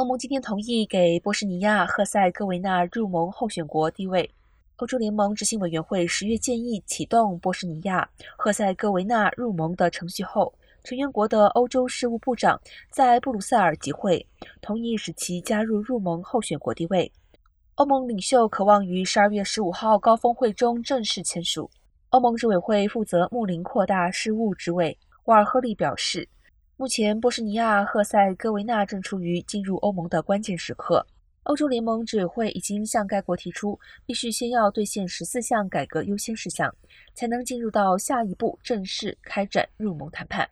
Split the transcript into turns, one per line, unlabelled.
欧盟今天同意给波士尼亚、赫塞哥维纳入盟候选国地位。欧洲联盟执行委员会十月建议启动波士尼亚、赫塞哥维纳入盟的程序后，成员国的欧洲事务部长在布鲁塞尔集会，同意使其加入入盟候选国地位。欧盟领袖渴望于十二月十五号高峰会中正式签署。欧盟执委会负责睦邻扩大事务职位瓦尔赫利表示。目前，波士尼亚、赫塞哥维纳正处于进入欧盟的关键时刻。欧洲联盟执委会已经向该国提出，必须先要兑现十四项改革优先事项，才能进入到下一步正式开展入盟谈判。